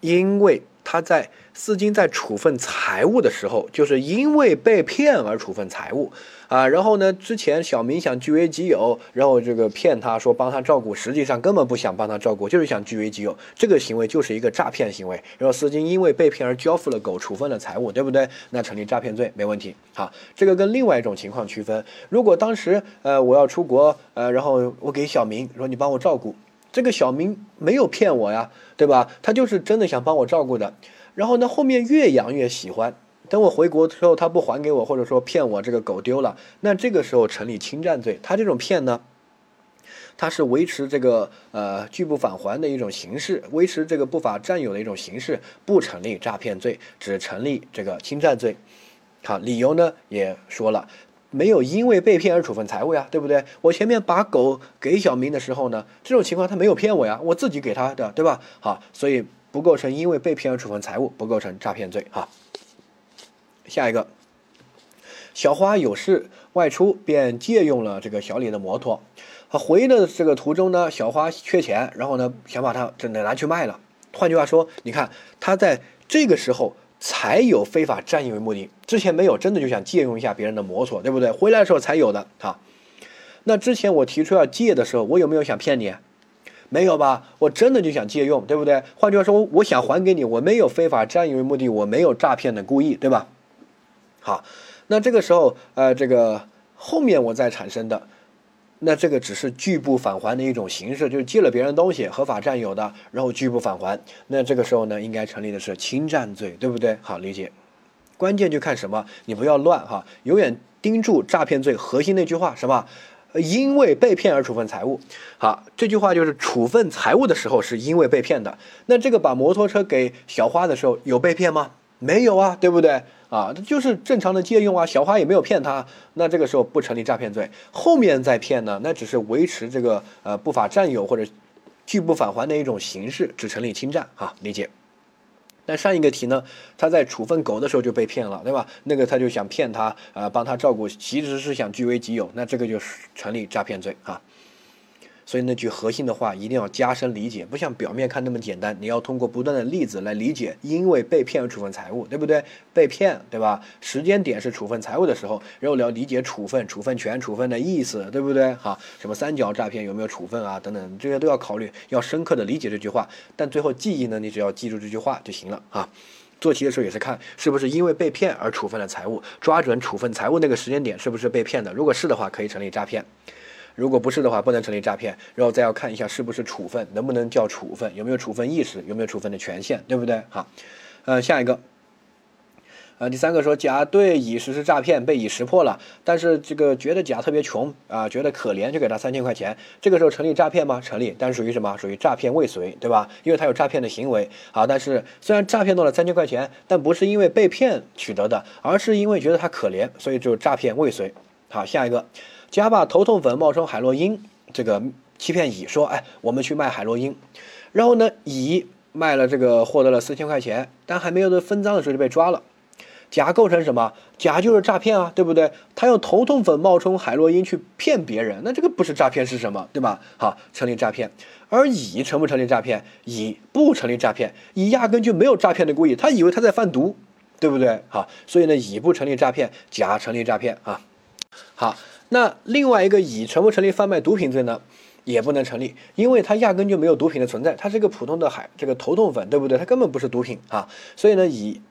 因为。他在四金在处分财物的时候，就是因为被骗而处分财物啊。然后呢，之前小明想据为己有，然后这个骗他说帮他照顾，实际上根本不想帮他照顾，就是想据为己有。这个行为就是一个诈骗行为。然后四金因为被骗而交付了狗，处分了财物，对不对？那成立诈骗罪没问题。好，这个跟另外一种情况区分。如果当时呃我要出国呃，然后我给小明说你帮我照顾。这个小明没有骗我呀，对吧？他就是真的想帮我照顾的。然后呢，后面越养越喜欢。等我回国之后，他不还给我，或者说骗我这个狗丢了，那这个时候成立侵占罪。他这种骗呢，他是维持这个呃拒不返还的一种形式，维持这个不法占有的一种形式，不成立诈骗罪，只成立这个侵占罪。好，理由呢也说了。没有因为被骗而处分财物呀，对不对？我前面把狗给小明的时候呢，这种情况他没有骗我呀，我自己给他的，对吧？好，所以不构成因为被骗而处分财物，不构成诈骗罪哈。下一个，小花有事外出，便借用了这个小李的摩托。回的这个途中呢，小花缺钱，然后呢想把它真的拿去卖了。换句话说，你看他在这个时候才有非法占有为目的，之前没有，真的就想借用一下别人的摩托，对不对？回来的时候才有的啊。那之前我提出要借的时候，我有没有想骗你？没有吧？我真的就想借用，对不对？换句话说，我想还给你，我没有非法占有为目的，我没有诈骗的故意，对吧？好，那这个时候，呃，这个后面我再产生的，那这个只是拒不返还的一种形式，就是借了别人东西，合法占有的，然后拒不返还，那这个时候呢，应该成立的是侵占罪，对不对？好，理解。关键就看什么，你不要乱哈，永远盯住诈骗罪核心那句话，什么？因为被骗而处分财物，好，这句话就是处分财物的时候是因为被骗的。那这个把摩托车给小花的时候有被骗吗？没有啊，对不对？啊，就是正常的借用啊，小花也没有骗他，那这个时候不成立诈骗罪。后面再骗呢，那只是维持这个呃不法占有或者拒不返还的一种形式，只成立侵占啊，理解。但上一个题呢，他在处分狗的时候就被骗了，对吧？那个他就想骗他，啊，帮他照顾，其实是想据为己有，那这个就是成立诈骗罪啊。所以那句核心的话一定要加深理解，不像表面看那么简单。你要通过不断的例子来理解，因为被骗而处分财物，对不对？被骗，对吧？时间点是处分财物的时候，然后你要理解处分、处分权、处分的意思，对不对？哈，什么三角诈骗有没有处分啊？等等，这些都要考虑，要深刻的理解这句话。但最后记忆呢，你只要记住这句话就行了啊。做题的时候也是看是不是因为被骗而处分了财物，抓准处分财物那个时间点是不是被骗的。如果是的话，可以成立诈骗。如果不是的话，不能成立诈骗，然后再要看一下是不是处分，能不能叫处分，有没有处分意识，有没有处分的权限，对不对？好，呃，下一个，呃，第三个说甲对乙实施诈骗，被乙识破了，但是这个觉得甲特别穷啊，觉得可怜，就给他三千块钱，这个时候成立诈骗吗？成立，但是属于什么？属于诈骗未遂，对吧？因为他有诈骗的行为。好，但是虽然诈骗到了三千块钱，但不是因为被骗取得的，而是因为觉得他可怜，所以就诈骗未遂。好，下一个。甲把头痛粉冒充海洛因，这个欺骗乙说：“哎，我们去卖海洛因。”然后呢，乙卖了这个，获得了四千块钱，但还没有的分赃的时候就被抓了。甲构成什么？甲就是诈骗啊，对不对？他用头痛粉冒充海洛因去骗别人，那这个不是诈骗是什么？对吧？好，成立诈骗。而乙成不成立诈骗？乙不成立诈骗，乙压根就没有诈骗的故意，他以为他在贩毒，对不对？好，所以呢，乙不成立诈骗，甲成立诈骗啊。好。那另外一个乙成不成立贩卖毒品罪呢？也不能成立，因为它压根就没有毒品的存在，它是一个普通的海这个头痛粉，对不对？它根本不是毒品啊，所以呢，乙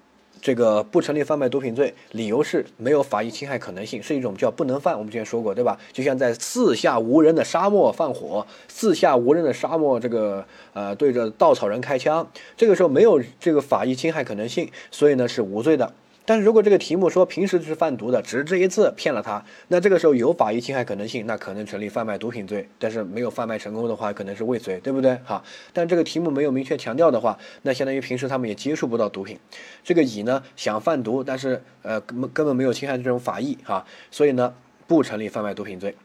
这个不成立贩卖毒品罪，理由是没有法益侵害可能性，是一种叫不能犯。我们之前说过，对吧？就像在四下无人的沙漠放火，四下无人的沙漠，这个呃对着稻草人开枪，这个时候没有这个法益侵害可能性，所以呢是无罪的。但是如果这个题目说平时是贩毒的，只是这一次骗了他，那这个时候有法医侵害可能性，那可能成立贩卖毒品罪。但是没有贩卖成功的话，可能是未遂，对不对？哈，但这个题目没有明确强调的话，那相当于平时他们也接触不到毒品。这个乙呢想贩毒，但是呃根本根本没有侵害这种法益哈，所以呢不成立贩卖毒品罪。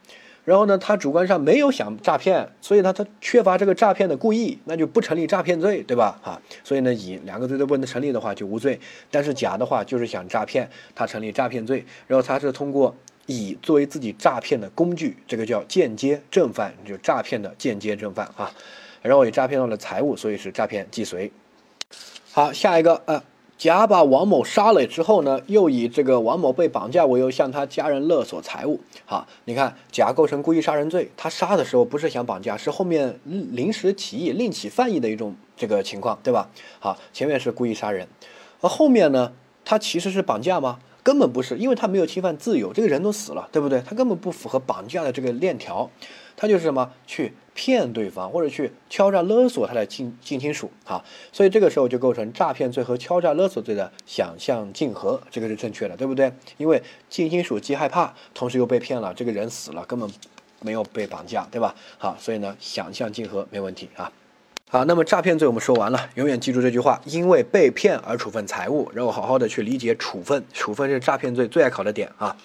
然后呢，他主观上没有想诈骗，所以呢，他缺乏这个诈骗的故意，那就不成立诈骗罪，对吧？哈，所以呢，乙两个罪都不能成立的话就无罪。但是甲的话就是想诈骗，他成立诈骗罪。然后他是通过乙作为自己诈骗的工具，这个叫间接正犯，就诈骗的间接正犯啊。然后也诈骗到了财物，所以是诈骗既遂。好，下一个，呃。甲把王某杀了之后呢，又以这个王某被绑架为由向他家人勒索财物。好，你看甲构成故意杀人罪，他杀的时候不是想绑架，是后面临时起意另起犯意的一种这个情况，对吧？好，前面是故意杀人，而后面呢，他其实是绑架吗？根本不是，因为他没有侵犯自由，这个人都死了，对不对？他根本不符合绑架的这个链条。他就是什么去骗对方，或者去敲诈勒索他的近近亲属啊，所以这个时候就构成诈骗罪和敲诈勒索罪的想象竞合，这个是正确的，对不对？因为近亲属既害怕，同时又被骗了，这个人死了，根本没有被绑架，对吧？好，所以呢，想象竞合没问题啊。好，那么诈骗罪我们说完了，永远记住这句话：因为被骗而处分财物，然后好好的去理解处分，处分是诈骗罪最爱考的点啊。